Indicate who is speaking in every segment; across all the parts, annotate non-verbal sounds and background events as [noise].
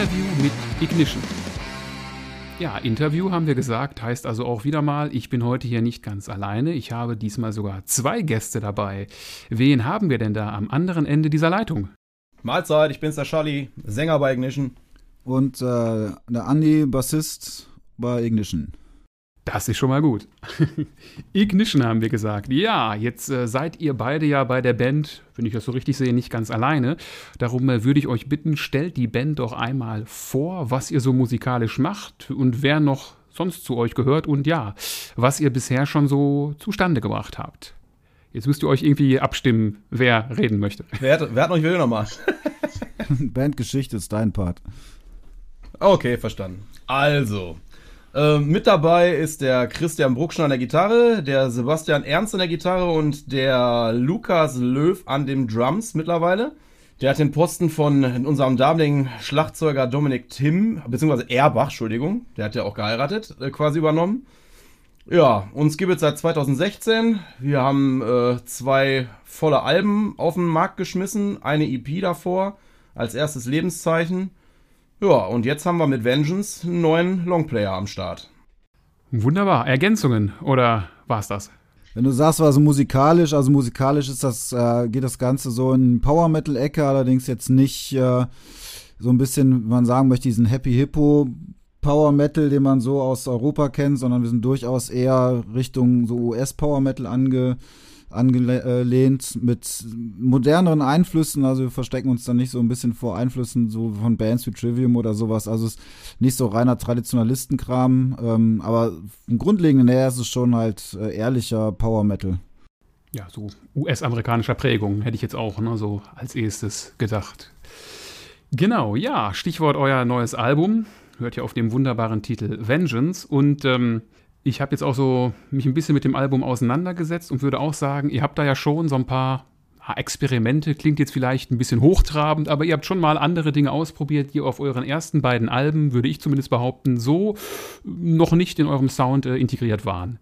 Speaker 1: Interview mit Ignition. Ja, Interview haben wir gesagt, heißt also auch wieder mal, ich bin heute hier nicht ganz alleine. Ich habe diesmal sogar zwei Gäste dabei. Wen haben wir denn da am anderen Ende dieser Leitung?
Speaker 2: Mahlzeit, ich bin's der Charlie, Sänger bei Ignition.
Speaker 3: Und äh, der Andi, Bassist bei Ignition.
Speaker 1: Das ist schon mal gut. [laughs] Ignition haben wir gesagt. Ja, jetzt äh, seid ihr beide ja bei der Band, wenn ich das so richtig sehe, nicht ganz alleine. Darum äh, würde ich euch bitten, stellt die Band doch einmal vor, was ihr so musikalisch macht und wer noch sonst zu euch gehört und ja, was ihr bisher schon so zustande gebracht habt. Jetzt müsst ihr euch irgendwie abstimmen, wer reden möchte. [laughs]
Speaker 2: Wer hat, wer hat noch ich will nochmal?
Speaker 3: Bandgeschichte ist dein Part.
Speaker 2: Okay, verstanden. Also, ähm, mit dabei ist der Christian Bruckschner an der Gitarre, der Sebastian Ernst an der Gitarre und der Lukas Löw an den Drums mittlerweile. Der hat den Posten von unserem damaligen Schlagzeuger Dominik Tim, beziehungsweise Erbach, Entschuldigung, der hat ja auch geheiratet, äh, quasi übernommen. Ja, uns gibt es seit 2016. Wir haben äh, zwei volle Alben auf den Markt geschmissen, eine EP davor als erstes Lebenszeichen. Ja, und jetzt haben wir mit Vengeance einen neuen Longplayer am Start.
Speaker 1: Wunderbar. Ergänzungen oder war's das?
Speaker 3: Wenn du sagst, also musikalisch, also musikalisch ist das, äh, geht das Ganze so in Power Metal-Ecke, allerdings jetzt nicht äh, so ein bisschen, wie man sagen möchte, diesen Happy Hippo Power Metal, den man so aus Europa kennt, sondern wir sind durchaus eher Richtung so US Power Metal ange angelehnt mit moderneren Einflüssen. Also wir verstecken uns dann nicht so ein bisschen vor Einflüssen so von Bands wie Trivium oder sowas. Also es ist nicht so reiner Traditionalistenkram, ähm, aber im Grundlegenden her ist es schon halt äh, ehrlicher Power Metal.
Speaker 1: Ja, so US-amerikanischer Prägung hätte ich jetzt auch ne, so als erstes gedacht. Genau, ja, Stichwort euer neues Album. Hört ja auf dem wunderbaren Titel Vengeance und ähm, ich habe jetzt auch so mich ein bisschen mit dem Album auseinandergesetzt und würde auch sagen, ihr habt da ja schon so ein paar Experimente, klingt jetzt vielleicht ein bisschen hochtrabend, aber ihr habt schon mal andere Dinge ausprobiert, die auf euren ersten beiden Alben, würde ich zumindest behaupten, so noch nicht in eurem Sound äh, integriert waren.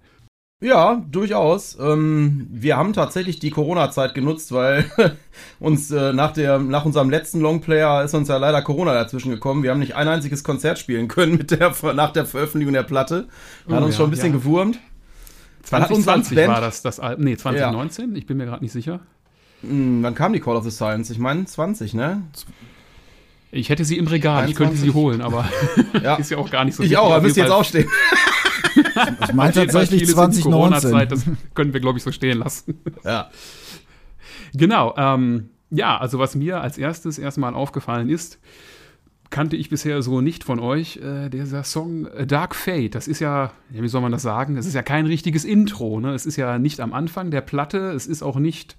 Speaker 2: Ja, durchaus. Ähm, wir haben tatsächlich die Corona-Zeit genutzt, weil [laughs] uns äh, nach, der, nach unserem letzten Longplayer ist uns ja leider Corona dazwischen gekommen. Wir haben nicht ein einziges Konzert spielen können mit der, [laughs] nach der Veröffentlichung der Platte. Hat
Speaker 1: Oh
Speaker 2: uns
Speaker 1: ja,
Speaker 2: schon ein bisschen
Speaker 1: ja.
Speaker 2: gewurmt.
Speaker 1: 2020
Speaker 2: Band-
Speaker 1: war das das Album, nee, 2019, ich bin mir gerade nicht sicher.
Speaker 2: Hm, wann kam die Call of the Science? Ich meine 20, ne?
Speaker 1: Ich hätte sie im Regal, ich könnte sie
Speaker 2: 21.
Speaker 1: holen, aber
Speaker 2: Ja. [laughs]
Speaker 1: ist ja auch gar nicht so
Speaker 2: Ich auch, aber müsst ihr jetzt aufstehen. [laughs]
Speaker 3: Ich meine tatsächlich
Speaker 1: vieles in die
Speaker 3: 2019.
Speaker 1: Corona-Zeit, das können wir, glaube ich, so stehen lassen.
Speaker 2: ja.
Speaker 1: Genau, ähm, ja, also was mir als erstes erstmal aufgefallen ist, kannte ich bisher so nicht von euch, äh, dieser Song A Dark Fate. Das ist ja, ja, wie soll man das sagen? Das ist ja kein richtiges Intro. Ne? Es ist ja nicht am Anfang der Platte, es ist auch nicht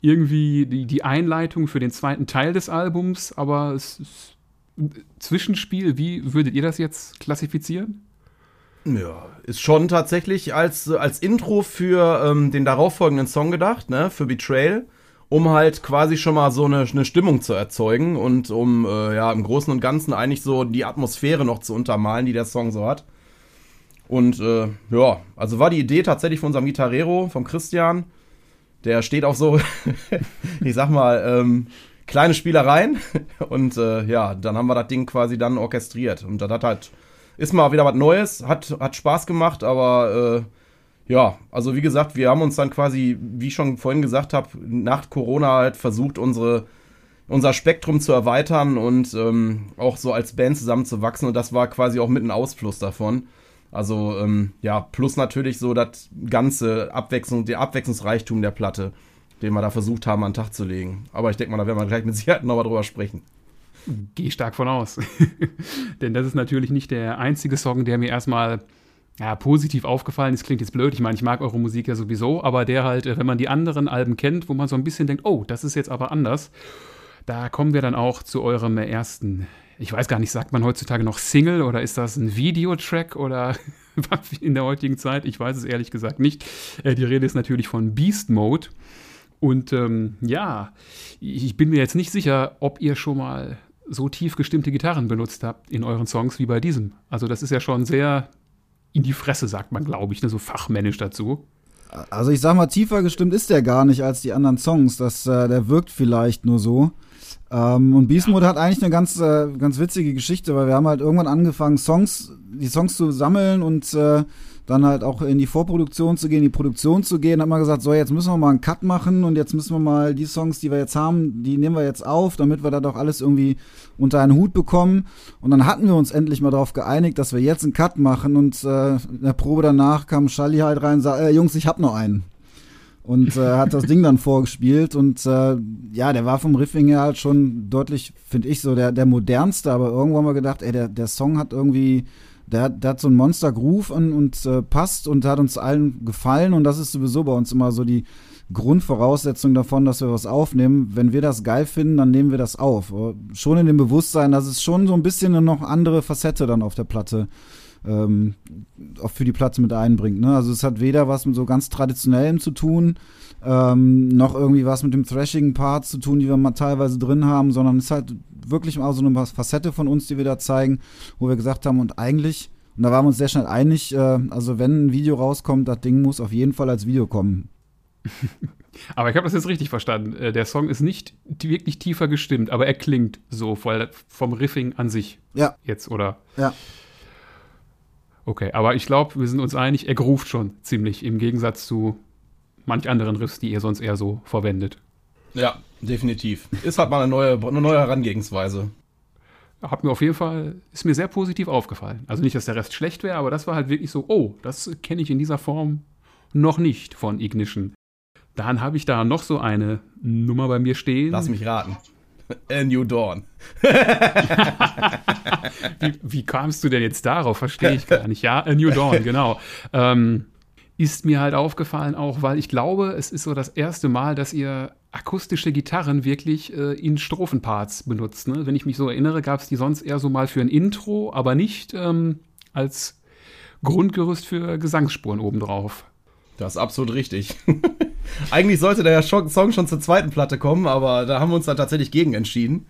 Speaker 1: irgendwie die, die Einleitung für den zweiten Teil des Albums, aber es ist ein Zwischenspiel. Wie würdet ihr das jetzt klassifizieren?
Speaker 2: Ja, ist schon tatsächlich als, als Intro für ähm, den darauffolgenden Song gedacht, ne, für Betrayal, um halt quasi schon mal so eine, eine Stimmung zu erzeugen und um äh, ja im Großen und Ganzen eigentlich so die Atmosphäre noch zu untermalen, die der Song so hat. Und äh, ja, also war die Idee tatsächlich von unserem Gitarrero, vom Christian. Der steht auf so, [laughs] ich sag mal, ähm, kleine Spielereien. [laughs] Und äh, ja, dann haben wir das Ding quasi dann orchestriert. Und das hat halt, ist mal wieder was Neues, hat, hat Spaß gemacht, aber äh, ja, also wie gesagt, wir haben uns dann quasi, wie ich schon vorhin gesagt habe, nach Corona halt versucht, unsere, unser Spektrum zu erweitern und ähm, auch so als Band zusammenzuwachsen. Und das war quasi auch mit ein Ausfluss davon. Also ähm, ja, plus natürlich so das ganze Abwechslung, der Abwechslungsreichtum der Platte, den wir da versucht haben an den Tag zu legen. Aber ich denke mal, da werden wir gleich mit Sicherheit nochmal drüber sprechen.
Speaker 1: Gehe stark von aus. [laughs] Denn das ist natürlich nicht der einzige Song, der mir erstmal ja, positiv aufgefallen ist. Klingt jetzt blöd. Ich meine, ich mag eure Musik ja sowieso, aber der halt, äh, wenn man die anderen Alben kennt, wo man so ein bisschen denkt, oh, das ist jetzt aber anders, da kommen wir dann auch zu eurem ersten. Ich weiß gar nicht, sagt man heutzutage noch Single oder ist das ein Videotrack oder [laughs] in der heutigen Zeit? Ich weiß es ehrlich gesagt nicht. Äh, die Rede ist natürlich von Beast Mode. Und ähm, ja, ich bin mir jetzt nicht sicher, ob ihr schon mal so tief gestimmte Gitarren benutzt habt in euren Songs wie bei diesem. Also das ist ja schon sehr in die Fresse, sagt man, glaube ich, ne, so fachmännisch dazu.
Speaker 3: Also ich sag mal, tiefer gestimmt ist der gar nicht als die anderen Songs. Das, äh, der wirkt vielleicht nur so. Ähm, und Beast Mode hat eigentlich eine ganz, äh, ganz witzige Geschichte, weil wir haben halt irgendwann angefangen, Songs, die Songs zu sammeln und äh, dann halt auch in die Vorproduktion zu gehen, in die Produktion zu gehen, hat man gesagt, so jetzt müssen wir mal einen Cut machen und jetzt müssen wir mal die Songs, die wir jetzt haben, die nehmen wir jetzt auf, damit wir da doch alles irgendwie unter einen Hut bekommen. Und dann hatten wir uns endlich mal darauf geeinigt, dass wir jetzt einen Cut machen und äh, in der Probe danach kam Schalli halt rein und sagte, äh, Jungs, ich hab noch einen und äh, hat das Ding dann vorgespielt und äh, ja, der war vom Riffing her halt schon deutlich, finde ich so, der, der modernste, aber irgendwann mal gedacht, ey, der, der Song hat irgendwie, der, der hat so ein Monster Groove und, und äh, passt und hat uns allen gefallen und das ist sowieso bei uns immer so die Grundvoraussetzung davon, dass wir was aufnehmen. Wenn wir das geil finden, dann nehmen wir das auf. Schon in dem Bewusstsein, dass es schon so ein bisschen eine noch andere Facette dann auf der Platte ähm, auch für die Platte mit einbringt. Ne? Also es hat weder was mit so ganz traditionellem zu tun, ähm, noch irgendwie was mit dem Thrashing-Part zu tun, die wir mal teilweise drin haben, sondern es ist halt wirklich mal so eine Facette von uns, die wir da zeigen, wo wir gesagt haben, und eigentlich, und da waren wir uns sehr schnell einig, äh, also wenn ein Video rauskommt, das Ding muss auf jeden Fall als Video kommen. [laughs]
Speaker 1: aber ich habe das jetzt richtig verstanden. Äh, der Song ist nicht wirklich tiefer gestimmt, aber er klingt so vom Riffing an sich.
Speaker 3: Ja.
Speaker 1: Jetzt, oder?
Speaker 3: Ja.
Speaker 1: Okay, aber ich glaube, wir sind uns einig, er gruft schon ziemlich im Gegensatz zu manch anderen Riffs, die ihr sonst eher so verwendet.
Speaker 2: Ja, definitiv. Ist halt mal eine neue, eine neue Herangehensweise.
Speaker 1: Hat mir auf jeden Fall, ist mir sehr positiv aufgefallen. Also nicht, dass der Rest schlecht wäre, aber das war halt wirklich so, oh, das kenne ich in dieser Form noch nicht von Ignition. Dann habe ich da noch so eine Nummer bei mir stehen.
Speaker 2: Lass mich raten. A New Dawn. [laughs]
Speaker 1: wie, wie, kamst du denn jetzt darauf? Verstehe ich gar nicht. Ja, A New Dawn, genau. Ähm, ist mir halt aufgefallen auch, weil ich glaube, es ist so das erste Mal, dass ihr akustische Gitarren wirklich äh, in Strophenparts benutzt. Ne? Wenn ich mich so erinnere, gab es die sonst eher so mal für ein Intro, aber nicht ähm, als Grundgerüst für Gesangsspuren obendrauf.
Speaker 2: Das ist absolut richtig. [laughs] Eigentlich sollte der Song schon zur zweiten Platte kommen, aber da haben wir uns dann tatsächlich gegen entschieden.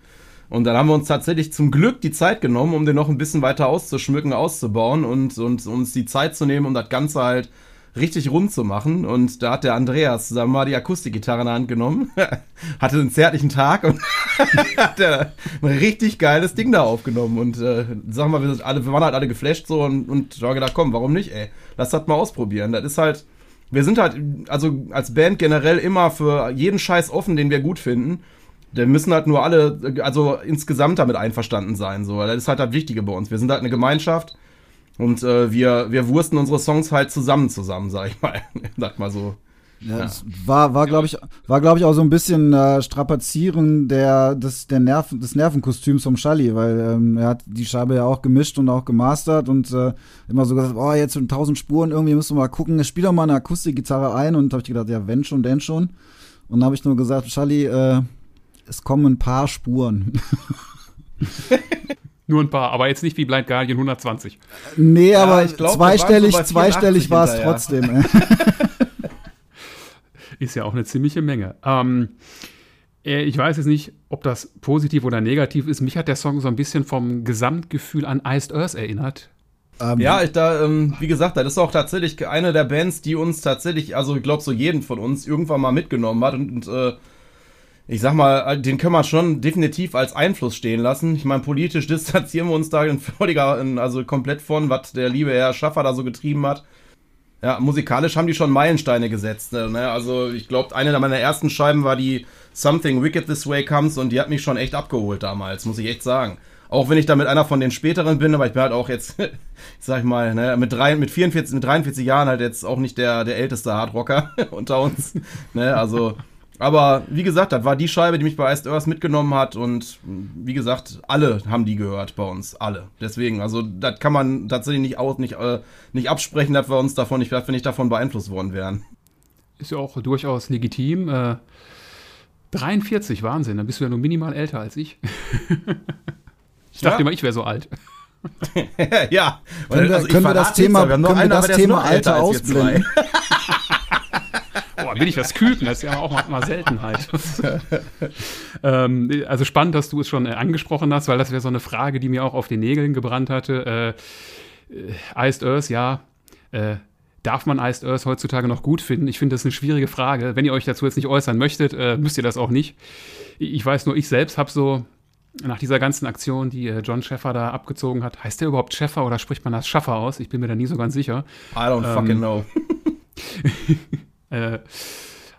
Speaker 2: Und dann haben wir uns tatsächlich zum Glück die Zeit genommen, um den noch ein bisschen weiter auszuschmücken, auszubauen und, und uns die Zeit zu nehmen, um das Ganze halt richtig rund zu machen. Und da hat der Andreas wir mal die Akustikgitarre in der Hand genommen, [laughs] hatte einen zärtlichen Tag und [laughs] hat ein richtig geiles Ding da aufgenommen. Und äh, sagen wir, wir, sind alle, wir waren halt alle geflasht so und, und da gedacht, komm, warum nicht, ey? Lass das mal ausprobieren. Das ist halt wir sind halt, also als Band generell immer für jeden Scheiß offen, den wir gut finden. Wir müssen halt nur alle, also insgesamt damit einverstanden sein. So, das ist halt das Wichtige bei uns. Wir sind halt eine Gemeinschaft und äh, wir, wir wursten unsere Songs halt zusammen zusammen, [laughs] sag ich mal. sag mal so.
Speaker 3: Ja, ja. war, war glaube ich, war glaube ich auch so ein bisschen äh, Strapazieren der des der Nerven des Nervenkostüms vom Schalli, weil ähm, er hat die Scheibe ja auch gemischt und auch gemastert und äh, immer so gesagt, oh jetzt sind tausend Spuren irgendwie müssen wir mal gucken, spiel doch mal eine Akustikgitarre ein und habe ich gedacht, ja wenn schon, denn schon und dann habe ich nur gesagt, Schalli, äh, es kommen ein paar Spuren. [laughs]
Speaker 1: Nur ein paar, aber jetzt nicht wie Blind Guardian 120.
Speaker 3: Nee, ja, aber glaub, zweistellig, zweistellig war es trotzdem. [laughs]
Speaker 1: Ist ja auch eine ziemliche Menge. Ähm, äh, ich weiß jetzt nicht, ob das positiv oder negativ ist. Mich hat der Song so ein bisschen vom Gesamtgefühl an Iced Earth erinnert.
Speaker 2: Ähm, ja, ich da, ähm, wie gesagt, das ist auch tatsächlich eine der Bands, die uns tatsächlich, also ich glaube so jeden von uns irgendwann mal mitgenommen hat und, und äh, ich sag mal, den können wir schon definitiv als Einfluss stehen lassen. Ich meine, politisch [laughs] distanzieren wir uns da in völliger, also komplett von, was der liebe Herr Schaffer da so getrieben hat. Ja, musikalisch haben die schon Meilensteine gesetzt. Ne? Also ich glaube, eine meiner ersten Scheiben war die Something Wicked This Way Comes und die hat mich schon echt abgeholt damals, muss ich echt sagen. Auch wenn ich damit einer von den späteren bin, aber ich bin halt auch jetzt, [laughs] ich sag mal, ne, mit, drei, mit 44, mit 43 Jahren halt jetzt auch nicht der, der älteste Hardrocker [laughs] unter uns. Ne? Also aber wie gesagt, das war die Scheibe, die mich bei Iced Earth mitgenommen hat und wie gesagt, alle haben die gehört bei uns, alle. Deswegen, also das kann man tatsächlich nicht aus, nicht, äh, nicht absprechen, dass wir uns davon nicht, dass wir nicht davon beeinflusst worden wären.
Speaker 1: Ist ja auch durchaus legitim. Äh, 43, Wahnsinn, dann bist du ja nur minimal älter als ich. [laughs] ich dachte ja. immer, ich wäre so alt. [laughs]
Speaker 2: ja,
Speaker 3: können wir, also können wir das Thema, können wir das Thema Alter ausblenden?
Speaker 1: Boah, bin ich was Küken, das ist ja auch mal, Seltenheit. [laughs] ähm, also spannend, dass du es schon äh, angesprochen hast, weil das wäre so eine Frage, die mir auch auf den Nägeln gebrannt hatte. Äh, äh Iced Earth, ja, äh, darf man Iced Earth heutzutage noch gut finden? Ich finde das eine schwierige Frage. Wenn ihr euch dazu jetzt nicht äußern möchtet, äh, müsst ihr das auch nicht. Ich weiß nur, ich selbst habe so nach dieser ganzen Aktion, die äh, John Schäffer da abgezogen hat, heißt der überhaupt Schäffer oder spricht man das Schaffer aus? Ich bin mir da nie so ganz sicher.
Speaker 2: I don't ähm, fucking know. [laughs]
Speaker 1: äh,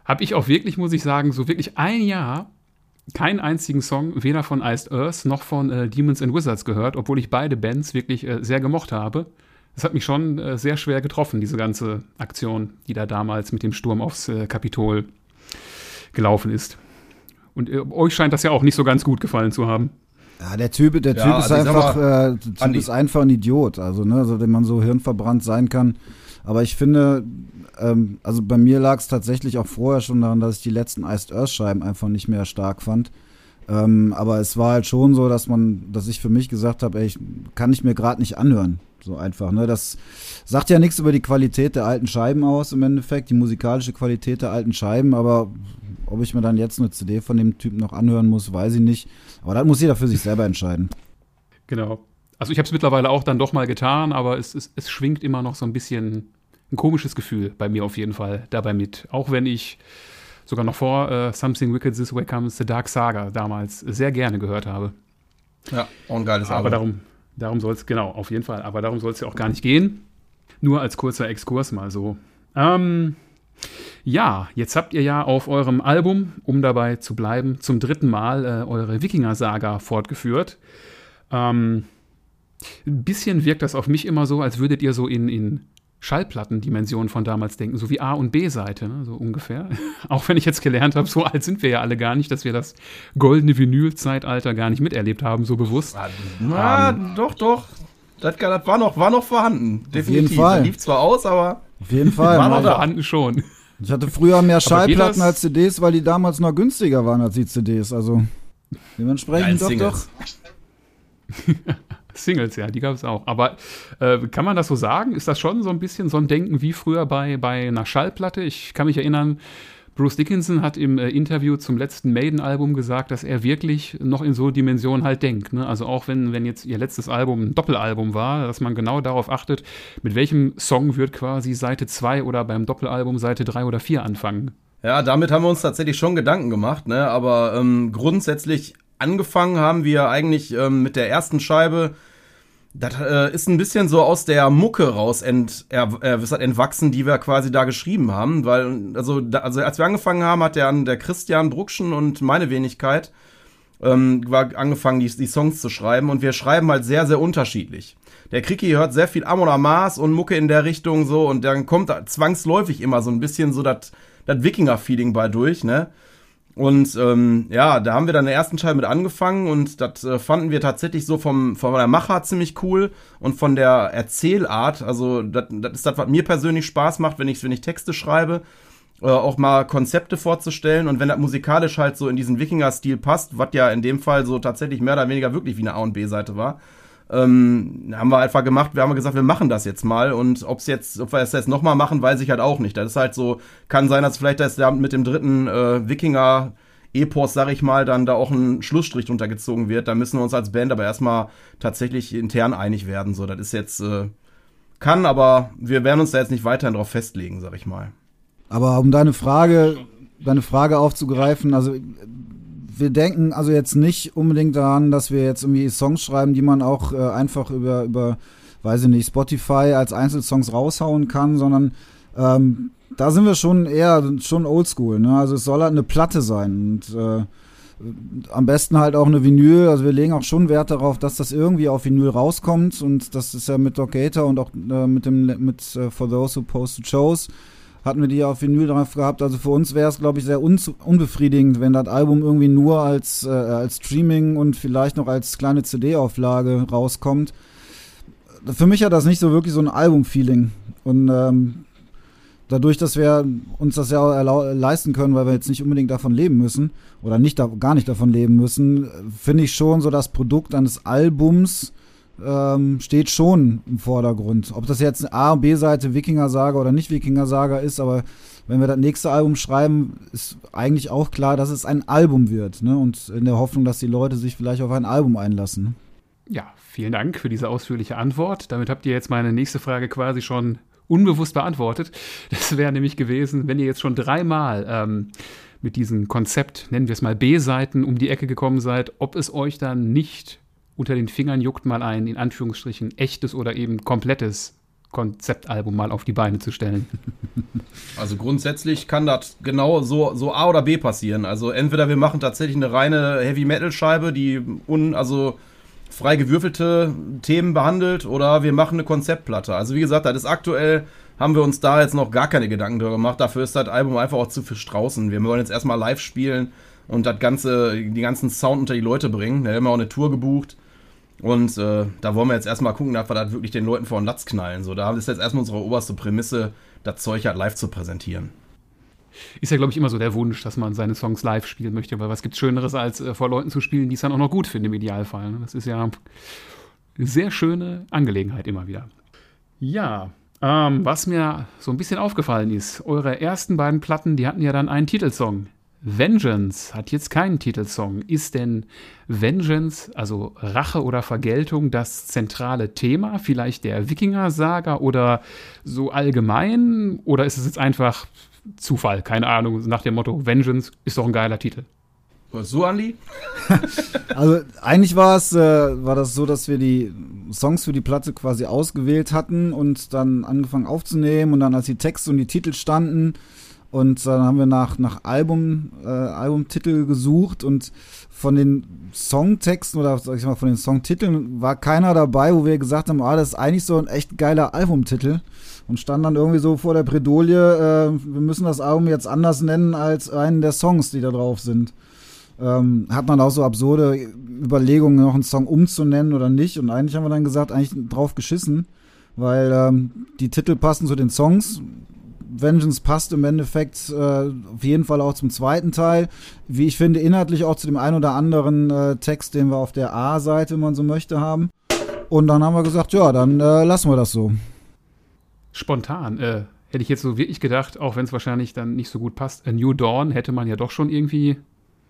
Speaker 1: habe ich auch wirklich, muss ich sagen, so wirklich ein Jahr keinen einzigen Song weder von Iced Earth noch von äh, Demons and Wizards gehört, obwohl ich beide Bands wirklich äh, sehr gemocht habe. Es hat mich schon äh, sehr schwer getroffen, diese ganze Aktion, die da damals mit dem Sturm aufs äh, Kapitol gelaufen ist. Und äh, euch scheint das ja auch nicht so ganz gut gefallen zu haben.
Speaker 3: Ja, der Typ, der Typ ja, ist also einfach, mal, äh, der Typ ist einfach ein Idiot, also ne, also dem man so hirnverbrannt sein kann. Aber ich finde, ähm, also bei mir lag es tatsächlich auch vorher schon daran, dass ich die letzten Iced Earth Scheiben einfach nicht mehr stark fand. Ähm, aber es war halt schon so, dass man, dass ich für mich gesagt habe, ey, ich kann ich mir gerade nicht anhören. So einfach, ne? Das sagt ja nichts über die Qualität der alten Scheiben aus im Endeffekt, die musikalische Qualität der alten Scheiben, aber ob ich mir dann jetzt eine CD von dem Typen noch anhören muss, weiß ich nicht. Aber das muss jeder für sich selber entscheiden.
Speaker 1: Genau. Also ich habe es mittlerweile auch dann doch mal getan, aber es, es, es schwingt immer noch so ein bisschen ein komisches Gefühl bei mir auf jeden Fall dabei mit. Auch wenn ich sogar noch vor uh, Something Wicked This Way Comes The Dark Saga damals sehr gerne gehört habe.
Speaker 2: Ja, auch ein geiles
Speaker 1: Album. Aber darum, darum soll es, genau, auf jeden Fall. Aber darum soll es ja auch gar nicht gehen. Nur als kurzer Exkurs mal so. Ähm, ja, jetzt habt ihr ja auf eurem Album, um dabei zu bleiben, zum dritten Mal äh, eure Wikinger-Saga fortgeführt. Ähm, ein bisschen wirkt das auf mich immer so, als würdet ihr so in, in Schallplattendimensionen von damals denken, so wie A- und B-Seite, ne, so ungefähr. [laughs] Auch wenn ich jetzt gelernt habe, so alt sind wir ja alle gar nicht, dass wir das goldene Vinyl-Zeitalter gar nicht miterlebt haben, so bewusst.
Speaker 2: Na, um, doch, doch. Das, das, war, noch, war noch vorhanden. Definitiv. Auf jeden Fall. lief zwar aus, aber.
Speaker 3: Auf jeden Fall.
Speaker 1: war noch vorhanden schon.
Speaker 3: Ich hatte früher mehr Schallplatten als CDs, weil die damals noch günstiger waren als die CDs. Also dementsprechend doch, doch. [laughs]
Speaker 1: Singles, ja, die gab es auch. Aber äh, kann man das so sagen? Ist das schon so ein bisschen so ein Denken wie früher bei, bei einer Schallplatte? Ich kann mich erinnern, Bruce Dickinson hat im äh, Interview zum letzten Maiden-Album gesagt, dass er wirklich noch in so Dimensionen halt denkt. Ne? Also auch wenn, wenn jetzt ihr letztes Album ein Doppelalbum war, dass man genau darauf achtet, mit welchem Song wird quasi Seite 2 oder beim Doppelalbum Seite 3 oder 4 anfangen.
Speaker 2: Ja, damit haben wir uns tatsächlich schon Gedanken gemacht, ne? Aber ähm, grundsätzlich angefangen haben wir eigentlich ähm, mit der ersten Scheibe. Das äh, ist ein bisschen so aus der Mucke raus ent, äh, entwachsen, die wir quasi da geschrieben haben. Weil, also, da, also als wir angefangen haben, hat der, der Christian Bruckschen und meine Wenigkeit ähm, war angefangen, die, die Songs zu schreiben. Und wir schreiben halt sehr, sehr unterschiedlich. Der Kriki hört sehr viel Amon Amas und Mucke in der Richtung so. Und dann kommt zwangsläufig immer so ein bisschen so das Wikinger-Feeling bei durch, ne? Und ähm, ja, da haben wir dann der ersten Teil mit angefangen und das äh, fanden wir tatsächlich so vom, von der Macher ziemlich cool und von der Erzählart. Also, das ist das, was mir persönlich Spaß macht, wenn ich, wenn ich Texte schreibe, äh, auch mal Konzepte vorzustellen. Und wenn das musikalisch halt so in diesen Wikinger-Stil passt, was ja in dem Fall so tatsächlich mehr oder weniger wirklich wie eine A- und B-Seite war, ähm, haben wir einfach gemacht, wir haben gesagt, wir machen das jetzt mal und ob's jetzt, ob wir es jetzt nochmal machen, weiß ich halt auch nicht. Das ist halt so, kann sein, dass vielleicht das mit dem dritten äh, Wikinger Epos, sag ich mal, dann da auch ein Schlussstrich untergezogen wird. Da müssen wir uns als Band aber erstmal tatsächlich intern einig werden. So, das ist jetzt, äh, kann, aber wir werden uns da jetzt nicht weiterhin drauf festlegen, sag ich mal.
Speaker 3: Aber um deine Frage, deine Frage aufzugreifen, also wir denken also jetzt nicht unbedingt daran, dass wir jetzt irgendwie Songs schreiben, die man auch äh, einfach über, über, weiß ich nicht, Spotify als Einzelsongs raushauen kann, sondern ähm, da sind wir schon eher schon oldschool. Ne? Also es soll halt eine Platte sein und äh, am besten halt auch eine Vinyl. Also wir legen auch schon Wert darauf, dass das irgendwie auf Vinyl rauskommt und das ist ja mit Doc Gator und auch äh, mit dem mit äh, For Those Who Posted Shows hatten wir die ja auf Vinyl drauf gehabt. Also für uns wäre es, glaube ich, sehr unbefriedigend, wenn das Album irgendwie nur als, äh, als Streaming und vielleicht noch als kleine CD-Auflage rauskommt. Für mich hat das nicht so wirklich so ein Album-Feeling. Und ähm, dadurch, dass wir uns das ja leisten können, weil wir jetzt nicht unbedingt davon leben müssen oder nicht gar nicht davon leben müssen, finde ich schon so das Produkt eines Albums ähm, steht schon im Vordergrund. Ob das jetzt eine A- und B-Seite Wikinger-Saga oder nicht Wikinger-Saga ist, aber wenn wir das nächste Album schreiben, ist eigentlich auch klar, dass es ein Album wird. Ne? Und in der Hoffnung, dass die Leute sich vielleicht auf ein Album einlassen.
Speaker 1: Ja, vielen Dank für diese ausführliche Antwort. Damit habt ihr jetzt meine nächste Frage quasi schon unbewusst beantwortet. Das wäre nämlich gewesen, wenn ihr jetzt schon dreimal ähm, mit diesem Konzept, nennen wir es mal B-Seiten, um die Ecke gekommen seid, ob es euch dann nicht unter den Fingern juckt, mal ein, in Anführungsstrichen, echtes oder eben komplettes Konzeptalbum mal auf die Beine zu stellen. [laughs]
Speaker 2: Also grundsätzlich kann das genau so, so A oder B passieren. Also entweder wir machen tatsächlich eine reine Heavy-Metal-Scheibe, die un, also frei gewürfelte Themen behandelt, oder wir machen eine Konzeptplatte. Also wie gesagt, das ist aktuell, haben wir uns da jetzt noch gar keine Gedanken darüber gemacht. Dafür ist das Album einfach auch zu viel Straußen. Wir wollen jetzt erstmal live spielen und das ganze, die ganzen Sound unter die Leute bringen. Da haben wir auch eine Tour gebucht. Und äh, da wollen wir jetzt erstmal gucken, dass wir das wirklich den Leuten vor den Latz knallen. So, da ist jetzt erstmal unsere oberste Prämisse, das Zeug halt live zu präsentieren.
Speaker 1: Ist ja, glaube ich, immer so der Wunsch, dass man seine Songs live spielen möchte, weil was gibt Schöneres, als äh, vor Leuten zu spielen, die es dann auch noch gut finden im Idealfall. Ne? Das ist ja eine sehr schöne Angelegenheit immer wieder. Ja, ähm, was mir so ein bisschen aufgefallen ist, eure ersten beiden Platten, die hatten ja dann einen Titelsong. Vengeance hat jetzt keinen Titelsong. Ist denn Vengeance, also Rache oder Vergeltung, das zentrale Thema vielleicht der Wikinger-Saga oder so allgemein? Oder ist es jetzt einfach Zufall? Keine Ahnung, nach dem Motto Vengeance ist doch ein geiler Titel.
Speaker 2: So, Andi? [laughs]
Speaker 3: also eigentlich war es, äh, war das so, dass wir die Songs für die Platte quasi ausgewählt hatten und dann angefangen aufzunehmen und dann als die Texte und die Titel standen, und dann haben wir nach, nach Album, äh, Albumtitel gesucht und von den Songtexten oder sag ich mal von den Songtiteln war keiner dabei, wo wir gesagt haben, ah, das ist eigentlich so ein echt geiler Albumtitel. Und stand dann irgendwie so vor der Predolie, äh, wir müssen das Album jetzt anders nennen als einen der Songs, die da drauf sind. Ähm, hat man auch so absurde Überlegungen, noch einen Song umzunennen oder nicht. Und eigentlich haben wir dann gesagt, eigentlich drauf geschissen, weil ähm, die Titel passen zu den Songs Vengeance passt im Endeffekt äh, auf jeden Fall auch zum zweiten Teil. Wie ich finde, inhaltlich auch zu dem einen oder anderen äh, Text, den wir auf der A-Seite, wenn man so möchte, haben. Und dann haben wir gesagt, ja, dann äh, lassen wir das so.
Speaker 1: Spontan, äh, hätte ich jetzt so wirklich gedacht, auch wenn es wahrscheinlich dann nicht so gut passt, A New Dawn hätte man ja doch schon irgendwie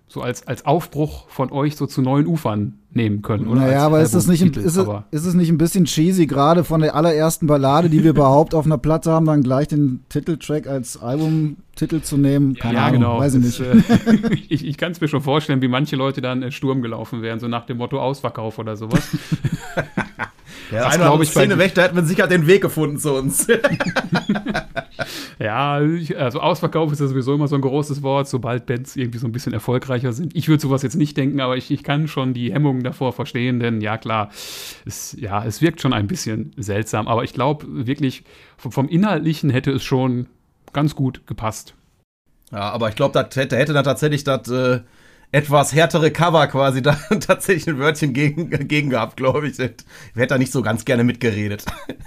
Speaker 1: so als, als Aufbruch von euch so zu neuen Ufern nehmen können, oder?
Speaker 3: Naja, aber ist es, nicht, ist, es, ist es nicht ein bisschen cheesy, gerade von der allerersten Ballade, die wir [laughs] überhaupt auf einer Platte haben, dann gleich den Titeltrack als Albumtitel zu nehmen?
Speaker 1: Keine ja, Ahnung, genau. Weiß ich nicht. Äh, [laughs] ich ich kann es mir schon vorstellen, wie manche Leute dann äh, Sturm gelaufen wären, so nach dem Motto Ausverkauf oder sowas. [laughs]
Speaker 2: Ja, das glaube ich Szene weg, da hätte man sicher den Weg gefunden zu uns.
Speaker 1: ja, also Ausverkauf ist ja sowieso immer so ein großes Wort, sobald Bands irgendwie so ein bisschen erfolgreicher sind. Ich würde sowas jetzt nicht denken, aber ich, ich kann schon die Hemmungen davor verstehen, denn ja klar, es, ja, es wirkt schon ein bisschen seltsam, aber ich glaube wirklich, vom, vom Inhaltlichen hätte es schon ganz gut gepasst.
Speaker 2: Ja, aber ich glaube, da hätte, hätte dann tatsächlich das äh, etwas härtere Cover quasi da [laughs] tatsächlich ein Wörtchen gegen, gegen gehabt, glaube ich. Ich hätte da nicht so ganz gerne mitgeredet.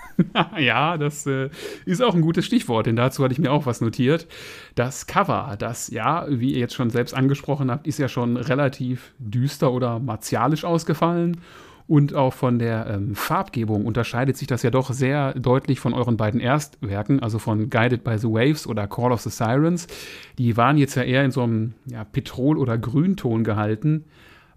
Speaker 2: [laughs]
Speaker 1: ja, das äh, ist auch ein gutes Stichwort, denn dazu hatte ich mir auch was notiert. Das Cover, das ja, wie ihr jetzt schon selbst angesprochen habt, ist ja schon relativ düster oder martialisch ausgefallen. Und auch von der ähm, Farbgebung unterscheidet sich das ja doch sehr deutlich von euren beiden Erstwerken, also von Guided by the Waves oder Call of the Sirens. Die waren jetzt ja eher in so einem ja, Petrol- oder Grünton gehalten.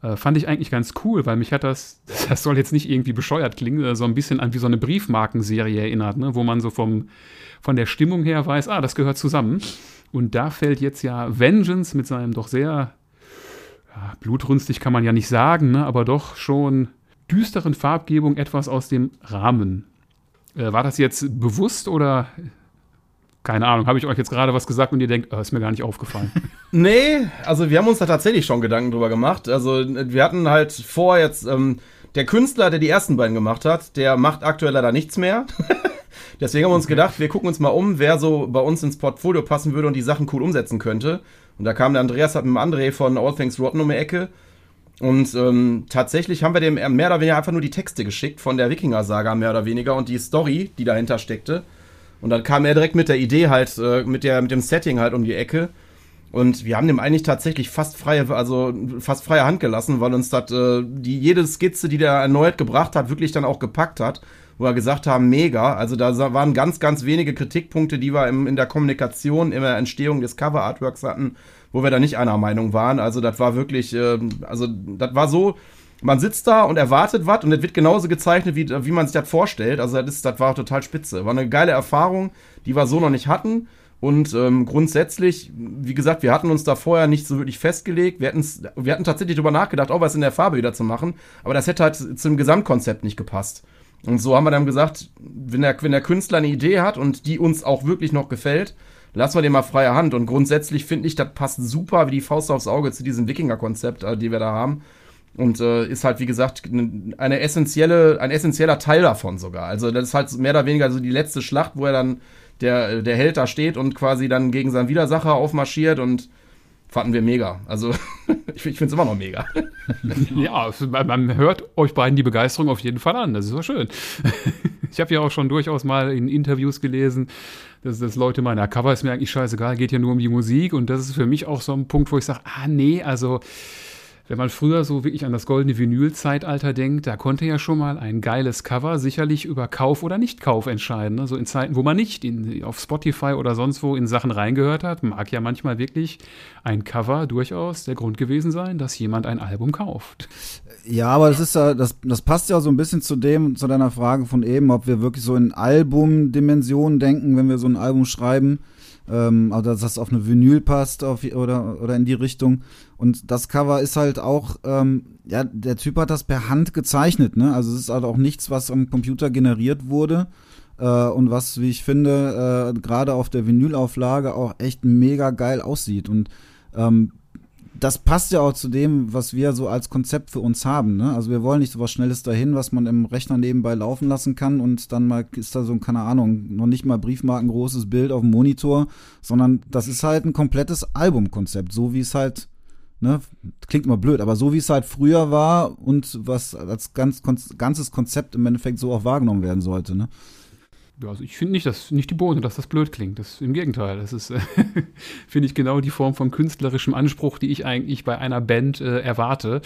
Speaker 1: Äh, fand ich eigentlich ganz cool, weil mich hat das, [laughs] das soll jetzt nicht irgendwie bescheuert klingen, äh, so ein bisschen an wie so eine Briefmarkenserie erinnert, ne? wo man so vom, von der Stimmung her weiß, ah, das gehört zusammen. Und da fällt jetzt ja Vengeance mit seinem doch sehr ja, blutrünstig kann man ja nicht sagen, ne? aber doch schon düsteren Farbgebung etwas aus dem Rahmen. Äh, war das jetzt bewusst oder keine Ahnung, habe ich euch jetzt gerade was gesagt und ihr denkt, oh, ist mir gar nicht aufgefallen. [laughs]
Speaker 2: nee, also wir haben uns da tatsächlich schon Gedanken drüber gemacht. Also wir hatten halt vor jetzt, ähm, der Künstler, der die ersten beiden gemacht hat, der macht aktuell leider nichts mehr. [laughs] Deswegen haben wir uns gedacht, wir gucken uns mal um, wer so bei uns ins Portfolio passen würde und die Sachen cool umsetzen könnte. Und da kam der Andreas hat mit dem André von All Things Rotten um die Ecke und ähm, tatsächlich haben wir dem mehr oder weniger einfach nur die Texte geschickt von der Wikinger-Saga, mehr oder weniger, und die Story, die dahinter steckte. Und dann kam er direkt mit der Idee halt, äh, mit, der, mit dem Setting halt um die Ecke. Und wir haben dem eigentlich tatsächlich fast freie, also fast freie Hand gelassen, weil uns das, äh, die, jede Skizze, die der erneut gebracht hat, wirklich dann auch gepackt hat. Wo wir gesagt haben, mega. Also da waren ganz, ganz wenige Kritikpunkte, die wir im, in der Kommunikation, in der Entstehung des Cover-Artworks hatten wo wir da nicht einer Meinung waren. Also das war wirklich, äh, also das war so, man sitzt da und erwartet was und es wird genauso gezeichnet, wie, wie man sich das vorstellt. Also das, ist, das war total spitze. War eine geile Erfahrung, die wir so noch nicht hatten. Und ähm, grundsätzlich, wie gesagt, wir hatten uns da vorher nicht so wirklich festgelegt. Wir, wir hatten tatsächlich darüber nachgedacht, auch was in der Farbe wieder zu machen. Aber das hätte halt zum Gesamtkonzept nicht gepasst. Und so haben wir dann gesagt, wenn der, wenn der Künstler eine Idee hat und die uns auch wirklich noch gefällt, lassen wir den mal freie Hand. Und grundsätzlich finde ich, das passt super wie die Faust aufs Auge zu diesem Wikinger-Konzept, äh, die wir da haben. Und äh, ist halt, wie gesagt, eine essentielle, ein essentieller Teil davon sogar. Also das ist halt mehr oder weniger so die letzte Schlacht, wo er dann der, der Held da steht und quasi dann gegen seinen Widersacher aufmarschiert und fanden wir mega. Also [laughs] ich, ich finde es immer noch mega. [laughs]
Speaker 1: ja, man hört euch beiden die Begeisterung auf jeden Fall an. Das ist so schön. [laughs] Ich habe ja auch schon durchaus mal in Interviews gelesen, dass, dass Leute meinen, ja, Cover ist mir eigentlich scheißegal, geht ja nur um die Musik. Und das ist für mich auch so ein Punkt, wo ich sage, ah nee, also wenn man früher so wirklich an das goldene Vinyl-Zeitalter denkt, da konnte ja schon mal ein geiles Cover sicherlich über Kauf oder Nicht-Kauf entscheiden. Also in Zeiten, wo man nicht in, auf Spotify oder sonst wo in Sachen reingehört hat, mag ja manchmal wirklich ein Cover durchaus der Grund gewesen sein, dass jemand ein Album kauft.
Speaker 3: Ja, aber das ist ja, das, das passt ja so ein bisschen zu dem, zu deiner Frage von eben, ob wir wirklich so in Albumdimensionen denken, wenn wir so ein Album schreiben ähm, also dass das auf eine Vinyl passt auf, oder, oder in die Richtung. Und das Cover ist halt auch, ähm, ja, der Typ hat das per Hand gezeichnet, ne? Also es ist halt auch nichts, was am Computer generiert wurde. Äh, und was, wie ich finde, äh, gerade auf der Vinylauflage auch echt mega geil aussieht. Und ähm, das passt ja auch zu dem, was wir so als Konzept für uns haben. Ne? Also wir wollen nicht so was Schnelles dahin, was man im Rechner nebenbei laufen lassen kann und dann mal ist da so, keine Ahnung, noch nicht mal briefmarkengroßes Bild auf dem Monitor, sondern das ist halt ein komplettes Albumkonzept, so wie es halt, ne, klingt immer blöd, aber so wie es halt früher war und was als ganz, ganzes Konzept im Endeffekt so auch wahrgenommen werden sollte. Ne?
Speaker 1: Also ich finde nicht, dass nicht die Bohne, dass das blöd klingt. Das im Gegenteil. Das ist, äh, [laughs] finde ich, genau die Form von künstlerischem Anspruch, die ich eigentlich bei einer Band äh, erwarte,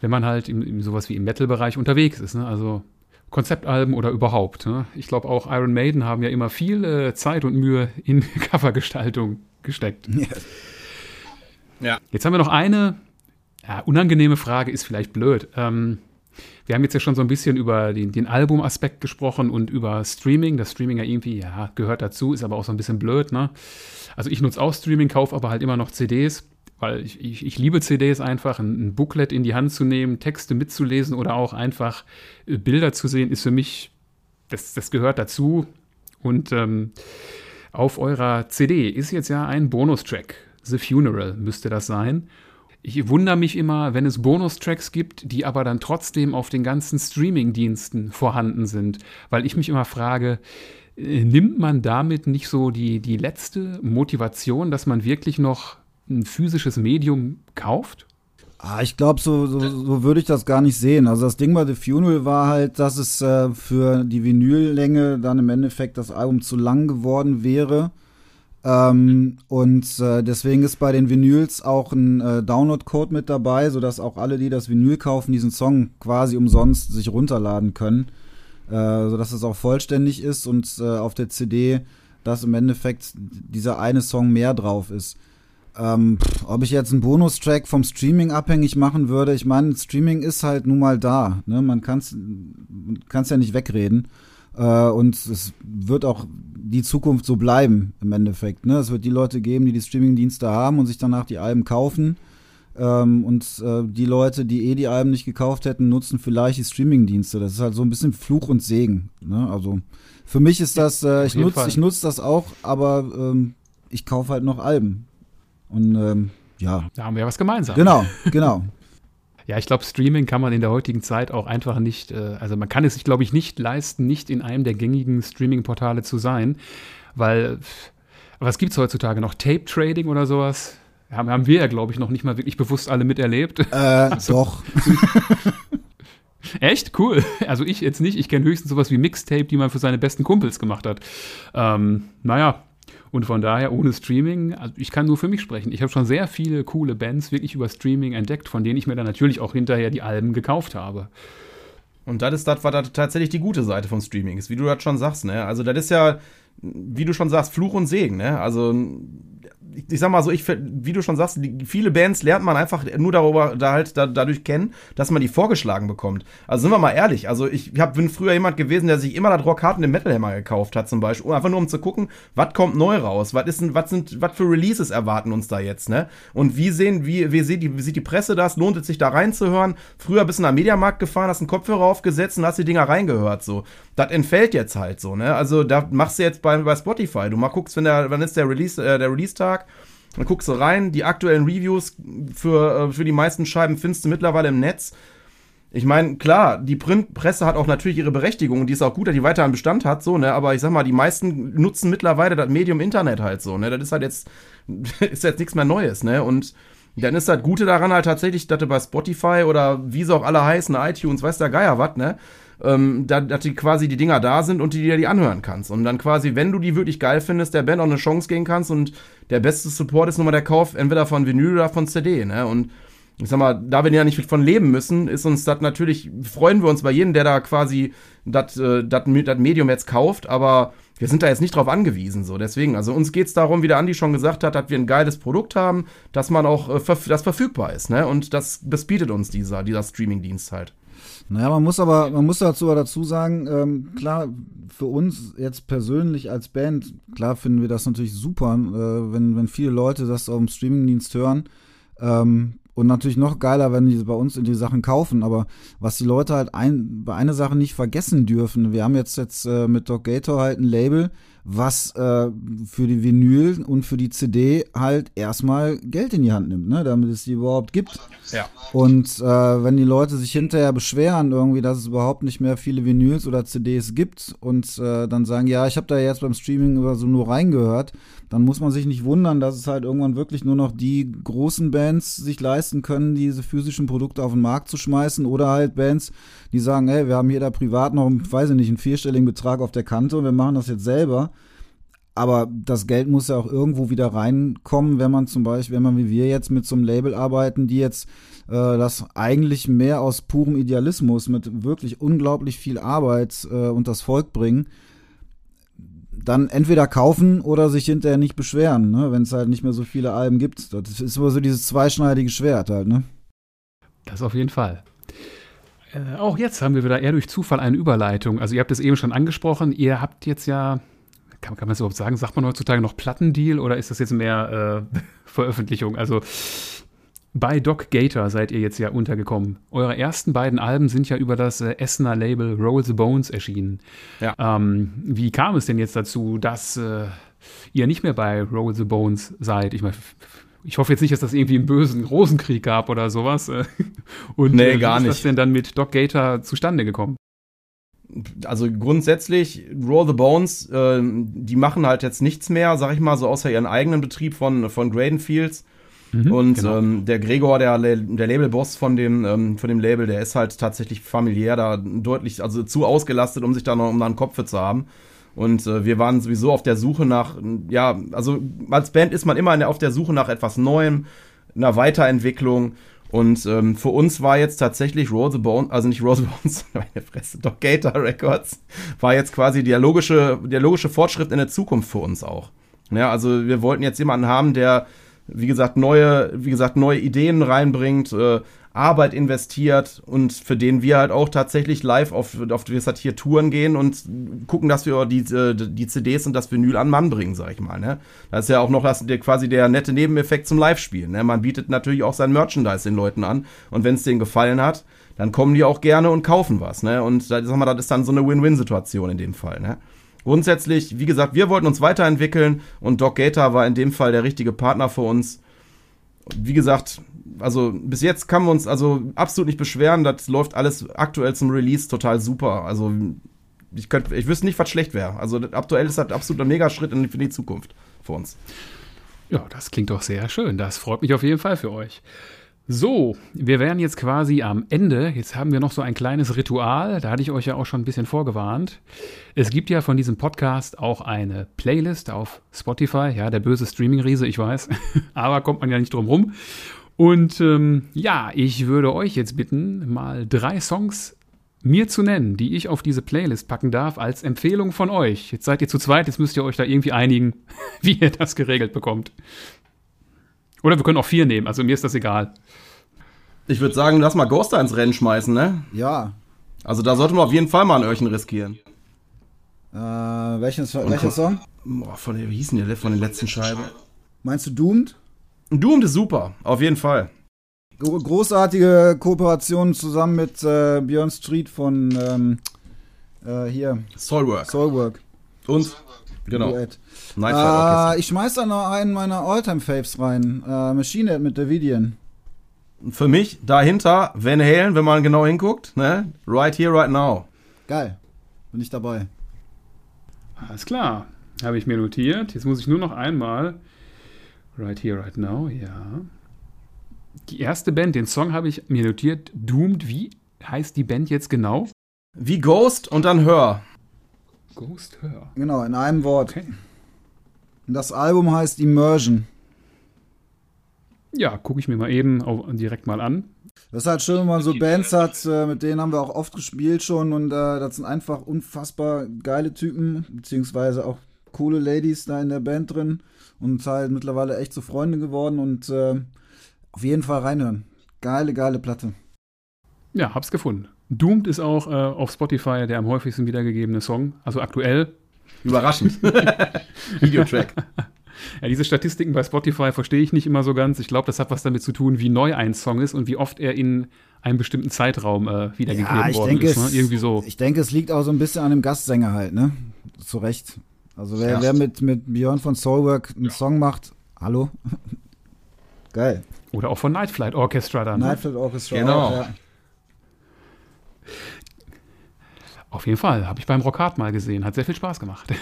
Speaker 1: wenn man halt im, im sowas wie im Metal-Bereich unterwegs ist. Ne? Also Konzeptalben oder überhaupt. Ne? Ich glaube auch Iron Maiden haben ja immer viel äh, Zeit und Mühe in [laughs] Covergestaltung gesteckt. [laughs] Ja. ja. Jetzt haben wir noch eine ja, unangenehme Frage, ist vielleicht blöd. Ähm, wir haben jetzt ja schon so ein bisschen über den, den Albumaspekt gesprochen und über Streaming. Das Streaming ja irgendwie, ja, gehört dazu, ist aber auch so ein bisschen blöd, ne? Also ich nutze auch Streaming, kaufe aber halt immer noch CDs, weil ich, ich, ich liebe CDs einfach, ein, ein, Booklet in die Hand zu nehmen, Texte mitzulesen oder auch einfach äh, Bilder zu sehen, ist für mich, das, das gehört dazu. Und ähm, auf eurer CD ist jetzt ja ein Bonustrack. The Funeral müsste das sein. Ich wundere mich immer, wenn es Bonustracks gibt, die aber dann trotzdem auf den ganzen Streaming-Diensten vorhanden sind, weil ich mich immer frage, äh, nimmt man damit nicht so die, die letzte Motivation, dass man wirklich noch ein physisches Medium kauft?
Speaker 3: Ah, ich glaube, so, so, so würde ich das gar nicht sehen. Also das Ding bei The Funeral war halt, dass es äh, für die Vinyllänge dann im Endeffekt das Album zu lang geworden wäre. Ähm, und äh, deswegen ist bei den Vinyls auch ein äh, Download-Code mit dabei, sodass auch alle, die das Vinyl kaufen, diesen Song quasi umsonst sich runterladen können. Äh, sodass es auch vollständig ist und äh, auf der CD, dass im Endeffekt dieser eine Song mehr drauf ist. Ähm, ob ich jetzt einen Bonustrack vom Streaming abhängig machen würde, ich meine, Streaming ist halt nun mal da. Ne? Man kann es ja nicht wegreden. Äh, und es wird auch die Zukunft so bleiben im Endeffekt. Ne? Es wird die Leute geben, die die Streamingdienste haben und sich danach die Alben kaufen. Ähm, und äh, die Leute, die eh die Alben nicht gekauft hätten, nutzen vielleicht die Streamingdienste. Das ist halt so ein bisschen Fluch und Segen. Ne? Also für mich ist das, äh, ich nutze ich nutz das auch, aber ähm, ich kaufe halt noch Alben. Und ähm, ja.
Speaker 1: Da haben wir ja was gemeinsam.
Speaker 3: Genau, genau.
Speaker 1: Ja, ich glaube, Streaming kann man in der heutigen Zeit auch einfach nicht, äh, also man kann es sich, glaube ich, nicht leisten, nicht in einem der gängigen Streaming-Portale zu sein, weil, was gibt es heutzutage noch? Tape-Trading oder sowas? Haben, haben wir ja, glaube ich, noch nicht mal wirklich bewusst alle miterlebt. Äh, [laughs]
Speaker 3: also, doch. [laughs]
Speaker 1: Echt? Cool. Also ich jetzt nicht. Ich kenne höchstens sowas wie Mixtape, die man für seine besten Kumpels gemacht hat. Ähm, naja, und von daher ohne Streaming, also ich kann nur für mich sprechen. Ich habe schon sehr viele coole Bands wirklich über Streaming entdeckt, von denen ich mir dann natürlich auch hinterher die Alben gekauft habe.
Speaker 2: Und das ist das, was da tatsächlich die gute Seite von Streaming ist, wie du das schon sagst, ne? Also das ist ja, wie du schon sagst, Fluch und Segen, ne? Also ich sag mal so, ich, wie du schon sagst, die, viele Bands lernt man einfach nur darüber, da halt da, dadurch kennen, dass man die vorgeschlagen bekommt. Also sind wir mal ehrlich, also ich hab, bin früher jemand gewesen, der sich immer das Rockharten den Metal Hammer gekauft hat zum Beispiel, einfach nur um zu gucken, was kommt neu raus, was ist denn, was sind, was für Releases erwarten uns da jetzt, ne? Und wie sehen, wie, wie sieht die, wie sieht die Presse das? Lohnt es sich da reinzuhören? Früher bist du in den Mediamarkt gefahren, hast einen Kopfhörer aufgesetzt und hast die Dinger reingehört, so. Das entfällt jetzt halt so, ne? Also da machst du jetzt bei, bei Spotify, du mal guckst, wenn der, wann ist der Release, äh, der Release-Tag, dann guckst du rein, die aktuellen Reviews für, äh, für die meisten Scheiben findest du mittlerweile im Netz. Ich meine, klar, die Printpresse hat auch natürlich ihre Berechtigung und die ist auch gut, dass die weiter einen Bestand hat, so, ne? Aber ich sag mal, die meisten nutzen mittlerweile das Medium Internet halt so, ne? Das ist halt jetzt, [laughs] ist jetzt nichts mehr Neues, ne? Und dann ist das Gute daran halt tatsächlich, dass du bei Spotify oder wie sie auch alle heißen, iTunes, weiß der Geier was, ne? Ähm, da, dass die quasi die Dinger da sind und die dir die anhören kannst. Und dann quasi, wenn du die wirklich geil findest, der Band auch eine Chance geben kannst und der beste Support ist nun mal der Kauf entweder von Vinyl oder von CD, ne? Und ich sag mal, da wir ja nicht von leben müssen, ist uns das natürlich, freuen wir uns bei jedem, der da quasi das äh, Medium jetzt kauft, aber wir sind da jetzt nicht drauf angewiesen, so. Deswegen, also uns geht's darum, wie der Andi schon gesagt hat, dass wir ein geiles Produkt haben, dass man auch, äh, das verfügbar ist, ne? Und das, das bietet uns dieser, dieser Streaming-Dienst halt.
Speaker 3: Naja, man muss aber, man muss dazu dazu sagen, ähm, klar, für uns jetzt persönlich als Band, klar finden wir das natürlich super, äh, wenn, wenn viele Leute das auf dem Streamingdienst hören. Ähm, und natürlich noch geiler, wenn die bei uns in die Sachen kaufen. Aber was die Leute halt ein, bei einer Sache nicht vergessen dürfen, wir haben jetzt jetzt äh, mit Doc Gator halt ein Label, was äh, für die Vinyl und für die CD halt erstmal Geld in die Hand nimmt, ne, damit es die überhaupt gibt.
Speaker 2: Ja.
Speaker 3: Und äh, wenn die Leute sich hinterher beschweren irgendwie, dass es überhaupt nicht mehr viele Vinyls oder CDs gibt und äh, dann sagen, ja, ich habe da jetzt beim Streaming über so nur reingehört, dann muss man sich nicht wundern, dass es halt irgendwann wirklich nur noch die großen Bands sich leisten können, diese physischen Produkte auf den Markt zu schmeißen oder halt Bands, die sagen, hey, wir haben hier da privat noch, weiß ich nicht, einen vierstelligen Betrag auf der Kante und wir machen das jetzt selber. Aber das Geld muss ja auch irgendwo wieder reinkommen, wenn man zum Beispiel, wenn man wie wir jetzt mit so einem Label arbeiten, die jetzt äh, das eigentlich mehr aus purem Idealismus mit wirklich unglaublich viel Arbeit äh, und das Volk bringen, dann entweder kaufen oder sich hinterher nicht beschweren, ne, wenn es halt nicht mehr so viele Alben gibt. Das ist immer so dieses zweischneidige Schwert halt, ne?
Speaker 1: Das auf jeden Fall. Äh, auch jetzt haben wir wieder eher durch Zufall eine Überleitung. Also ihr habt es eben schon angesprochen, ihr habt jetzt ja, kann, kann man es überhaupt sagen, sagt man heutzutage noch Plattendeal oder ist das jetzt mehr äh, [laughs] Veröffentlichung? Also bei Doc Gator seid ihr jetzt ja untergekommen. Eure ersten beiden Alben sind ja über das äh, Essener Label Roll the Bones erschienen.
Speaker 2: Ja.
Speaker 1: Ähm, wie kam es denn jetzt dazu, dass äh, ihr nicht mehr bei Roll the Bones seid? Ich meine, ich hoffe jetzt nicht, dass das irgendwie einen bösen Rosenkrieg gab oder sowas. [laughs] Und
Speaker 2: nee, gar
Speaker 1: wie
Speaker 2: ist
Speaker 1: das denn dann mit Doc Gator zustande gekommen?
Speaker 2: Also grundsätzlich, Roll the Bones, äh, die machen halt jetzt nichts mehr, sag ich mal, so außer ihren eigenen Betrieb von, von Gradenfields. Mhm, und genau. ähm, der Gregor, der, der Labelboss von dem, ähm, von dem Label, der ist halt tatsächlich familiär da deutlich, also zu ausgelastet, um sich da noch um da einen Kopf für zu haben. Und äh, wir waren sowieso auf der Suche nach, ja, also als Band ist man immer auf der Suche nach etwas Neuem, einer Weiterentwicklung. Und ähm, für uns war jetzt tatsächlich Roll the Bones, also nicht Roll the Bones, [laughs] meine Fresse, Doc Gator Records, war jetzt quasi der logische, der logische Fortschritt in der Zukunft für uns auch. Ja, also wir wollten jetzt jemanden haben, der, wie gesagt, neue, wie gesagt, neue Ideen reinbringt, äh, Arbeit investiert und für den wir halt auch tatsächlich live auf, auf wir halt hier Touren gehen und gucken, dass wir die, äh, die CDs und das Vinyl an Mann bringen, sag ich mal. Ne? Das ist ja auch noch das, der, quasi der nette Nebeneffekt zum Live-Spielen. Ne? Man bietet natürlich auch sein Merchandise den Leuten an und wenn es denen gefallen hat, dann kommen die auch gerne und kaufen was. Ne? Und sag mal, das ist dann so eine Win-Win-Situation in dem Fall. Ne? Grundsätzlich, wie gesagt, wir wollten uns weiterentwickeln und Doc Gator war in dem Fall der richtige Partner für uns. Wie gesagt, also bis jetzt kann wir uns also absolut nicht beschweren. Das läuft alles aktuell zum Release total super. Also ich könnte, ich wüsste nicht, was schlecht wäre. Also aktuell ist das absolut ein Megaschritt in die Zukunft für uns.
Speaker 1: Ja, das klingt doch sehr schön. Das freut mich auf jeden Fall für euch. So, wir wären jetzt quasi am Ende. Jetzt haben wir noch so ein kleines Ritual. Da hatte ich euch ja auch schon ein bisschen vorgewarnt. Es gibt ja von diesem Podcast auch eine Playlist auf Spotify. Ja, der böse Streaming-Riese, ich weiß. [laughs] Aber kommt man ja nicht drum rum. Und ähm, ja, ich würde euch jetzt bitten, mal drei Songs mir zu nennen, die ich auf diese Playlist packen darf, als Empfehlung von euch. Jetzt seid ihr zu zweit, jetzt müsst ihr euch da irgendwie einigen, [laughs] wie ihr das geregelt bekommt. Oder wir können auch vier nehmen, also mir ist das egal.
Speaker 2: Ich würde sagen, lass mal Ghoster ins Rennen schmeißen, ne?
Speaker 3: Ja.
Speaker 2: Also da sollte man auf jeden Fall mal ein Öhrchen riskieren.
Speaker 3: Äh, welches, welcher Song?
Speaker 2: Boah, von wie hieß denn der von der letzten Scheibe?
Speaker 3: Meinst du Doomed?
Speaker 2: Doomed ist super, auf jeden Fall.
Speaker 3: Gro großartige Kooperation zusammen mit äh, Björn Street von ähm, äh, hier
Speaker 2: Soulwork.
Speaker 3: Soulwork.
Speaker 2: Und, genau,
Speaker 3: Duett. Äh, ich schmeiß da noch einen meiner Alltime-Faves rein. Äh, Machine Head mit Davidian.
Speaker 2: Für mich dahinter Van Halen, wenn man genau hinguckt, ne? Right here, right now.
Speaker 3: Geil. Bin ich dabei.
Speaker 1: Alles klar, habe ich mir notiert. Jetzt muss ich nur noch einmal. Right here, right now, ja. Die erste Band, den Song habe ich mir notiert. Doomed, wie heißt die Band jetzt genau?
Speaker 2: Wie Ghost und dann Hör.
Speaker 1: Ghost Her.
Speaker 3: Genau, in einem Wort.
Speaker 1: Okay.
Speaker 3: Und Das Album heißt Immersion.
Speaker 1: Ja, gucke ich mir mal eben direkt mal an.
Speaker 3: Das ist halt schön, wenn man so Bands hat, äh, mit denen haben wir auch oft gespielt schon und äh, das sind einfach unfassbar geile Typen, beziehungsweise auch coole Ladies da in der Band drin und halt mittlerweile echt so Freunde geworden und äh, auf jeden Fall reinhören. Geile, geile Platte.
Speaker 1: Ja, hab's gefunden. Doomed ist auch äh, auf Spotify der am häufigsten wiedergegebene Song. Also aktuell.
Speaker 2: Überraschend. [laughs] Videotrack.
Speaker 1: Ja, diese Statistiken bei Spotify verstehe ich nicht immer so ganz. Ich glaube, das hat was damit zu tun, wie neu ein Song ist und wie oft er in einem bestimmten Zeitraum äh, wiedergegeben
Speaker 3: Ja, ich
Speaker 1: worden
Speaker 3: denke,
Speaker 1: ist. Ne?
Speaker 3: es,
Speaker 1: Irgendwie so.
Speaker 3: ich denke, es liegt auch so ein bisschen an dem Gastsänger halt, ne? Zu Recht. Also wer,
Speaker 2: Ja.
Speaker 3: wer mit, mit Björn von Soulwork einen Song macht, hallo? [laughs] Geil.
Speaker 1: Oder auch von Night Flight Orchestra dann. Ne?
Speaker 3: Nightflight Orchestra.
Speaker 2: Genau.
Speaker 3: Auch, ja.
Speaker 1: Auf jeden Fall. Habe ich beim Rockhard mal gesehen. Hat sehr viel Spaß gemacht.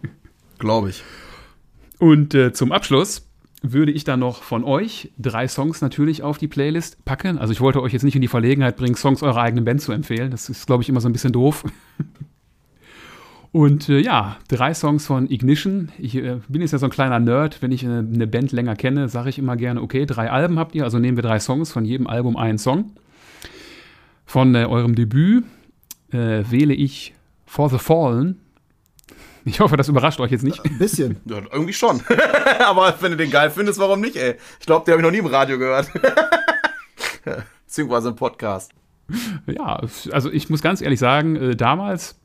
Speaker 1: [laughs]
Speaker 2: Glaube ich.
Speaker 1: Und äh, zum Abschluss würde ich dann noch von euch drei Songs natürlich auf die Playlist packen. Also ich wollte euch jetzt nicht in die Verlegenheit bringen, Songs eurer eigenen Band zu empfehlen. Das ist, glaube ich, immer so ein bisschen doof. [laughs] Und äh, ja, drei Songs von Ignition. Ich äh, bin jetzt ja so ein kleiner Nerd. Wenn ich eine, eine Band länger kenne, sage ich immer gerne, okay, drei Alben habt ihr, also nehmen wir drei Songs, von jedem Album einen Song. Von äh, eurem Debüt äh, wähle ich For the Fallen. Ich hoffe, das überrascht euch jetzt nicht.
Speaker 3: Ein bisschen.
Speaker 2: Ja, irgendwie schon. [laughs] Aber wenn du den geil findest, warum nicht, ey? Ich glaube, den habe ich noch nie im Radio gehört. [laughs] Beziehungsweise im Podcast.
Speaker 1: Ja, also ich muss ganz ehrlich sagen, äh, damals,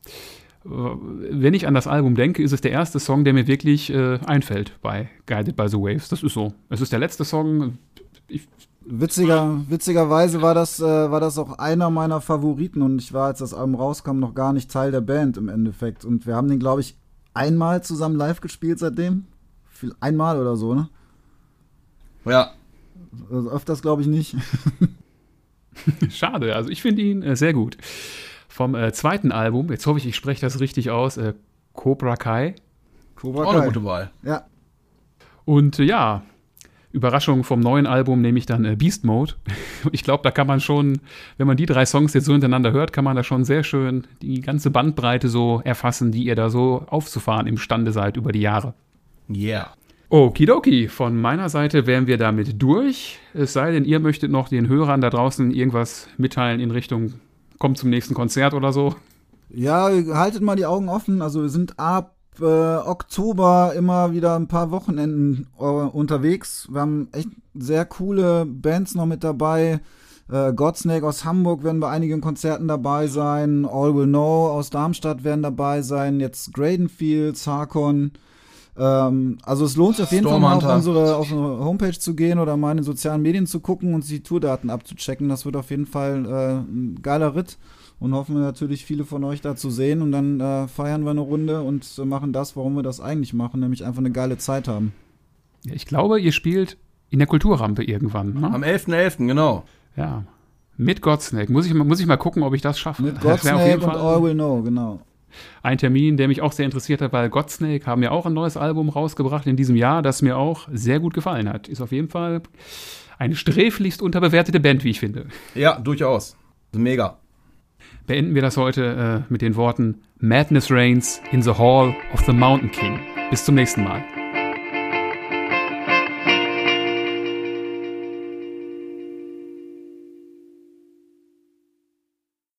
Speaker 1: äh, wenn ich an das Album denke, ist es der erste Song, der mir wirklich äh, einfällt bei Guided by the Waves. Das ist so. Es ist der letzte Song. Ich,
Speaker 3: Witziger, witzigerweise war das, äh, war das auch einer meiner Favoriten und ich war, als das Album rauskam, noch gar nicht Teil der Band im Endeffekt. Und wir haben den, glaube ich, einmal zusammen live gespielt seitdem. Viel- Einmal oder so, ne?
Speaker 2: Ja.
Speaker 3: Also öfters glaube ich nicht. [laughs]
Speaker 1: schade, also ich finde ihn äh, sehr gut. Vom äh, zweiten Album, jetzt hoffe ich, ich spreche das richtig aus, äh, Cobra Kai.
Speaker 3: Cobra
Speaker 2: Auch eine
Speaker 3: Kai.
Speaker 2: gute Wahl.
Speaker 3: Ja,
Speaker 1: Und äh, ja, Überraschung vom neuen Album nehme ich dann äh, Beast Mode. [laughs] Ich glaube, da kann man schon, wenn man die drei Songs jetzt so hintereinander hört, kann man da schon sehr schön die ganze Bandbreite so erfassen, die ihr da so aufzufahren imstande seid über die Jahre.
Speaker 2: Yeah.
Speaker 1: Okidoki, von meiner Seite wären wir damit durch. Es sei denn, ihr möchtet noch den Hörern da draußen irgendwas mitteilen in Richtung, kommt zum nächsten Konzert oder so.
Speaker 3: Ja, haltet mal die Augen offen. Also wir sind ab äh, Oktober immer wieder ein paar Wochenenden äh, unterwegs. Wir haben echt sehr coole Bands noch mit dabei. Äh, Godsnake aus Hamburg werden bei einigen Konzerten dabei sein. All Will Know aus Darmstadt werden dabei sein. Jetzt Gradenfield, Sarkon. Ähm, also es lohnt sich auf jeden Fall mal auf unsere, auf unsere Homepage zu gehen oder mal in den sozialen Medien zu gucken und die Tourdaten abzuchecken. Das wird auf jeden Fall äh, ein geiler Ritt und hoffen wir natürlich viele von euch da zu sehen und dann äh, feiern wir eine Runde und äh, machen das, warum wir das eigentlich machen, nämlich einfach eine geile Zeit haben.
Speaker 1: Ja, ich glaube, ihr spielt in der Kulturrampe irgendwann. Ne?
Speaker 2: Am 11.11., genau.
Speaker 1: Ja. Mit Godsnake. Muss ich, mal- muss ich mal gucken, ob ich das schaffe.
Speaker 3: Mit [laughs] Godsnake und
Speaker 1: Fall
Speaker 3: All Will Know, genau.
Speaker 1: ein Termin, der mich auch sehr interessiert hat, weil Godsnake haben ja auch ein neues Album rausgebracht in diesem Jahr, das mir auch sehr gut gefallen hat. Ist auf jeden Fall eine sträflichst unterbewertete Band, wie ich finde.
Speaker 2: Ja, durchaus. Mega.
Speaker 1: Beenden wir das heute äh, mit den Worten Madness reigns in the Hall of the Mountain King. Bis zum nächsten Mal.